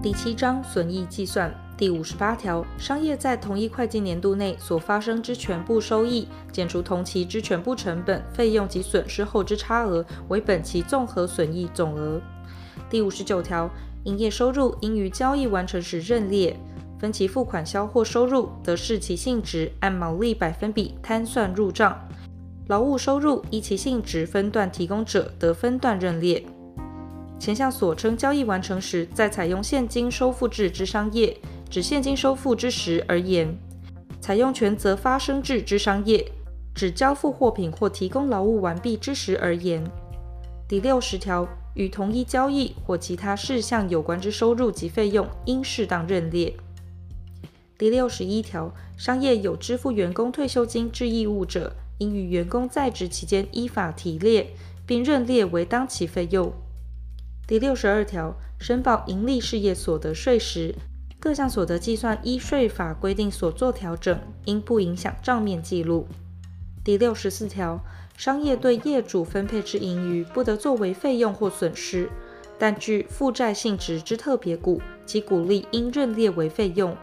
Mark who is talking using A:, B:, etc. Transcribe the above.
A: 第七章损益计算第五十八条，商业在同一会计年度内所发生之全部收益，减除同期之全部成本、费用及损失后之差额，为本期综合损益总额。第五十九条，营业收入应于交易完成时认列，分期付款销货收入得视其性质按毛利百分比摊算入账，劳务收入依其性质分段提供者得分段认列。前項所稱交易完成時，再採用現金收付制之商業，指現金收付之時而言；採用權责發生制之商業，指交付貨品或提供勞務完畢之時而言。第六十條，與同一交易或其他事項有關之收入及費用，應適當認列。第六十一條，商業有支付員工退休金之義務者，應於員工在職期間依法提列，並認列為當期費用。第六十二条，申报盈利事业所得税时，各项所得计算依税法规定所作调整，应不影响账面记录。第六十四条，商业对业主分配之盈余，不得作为费用或损失，但具负债性质之特别股及股利，应认列为费用。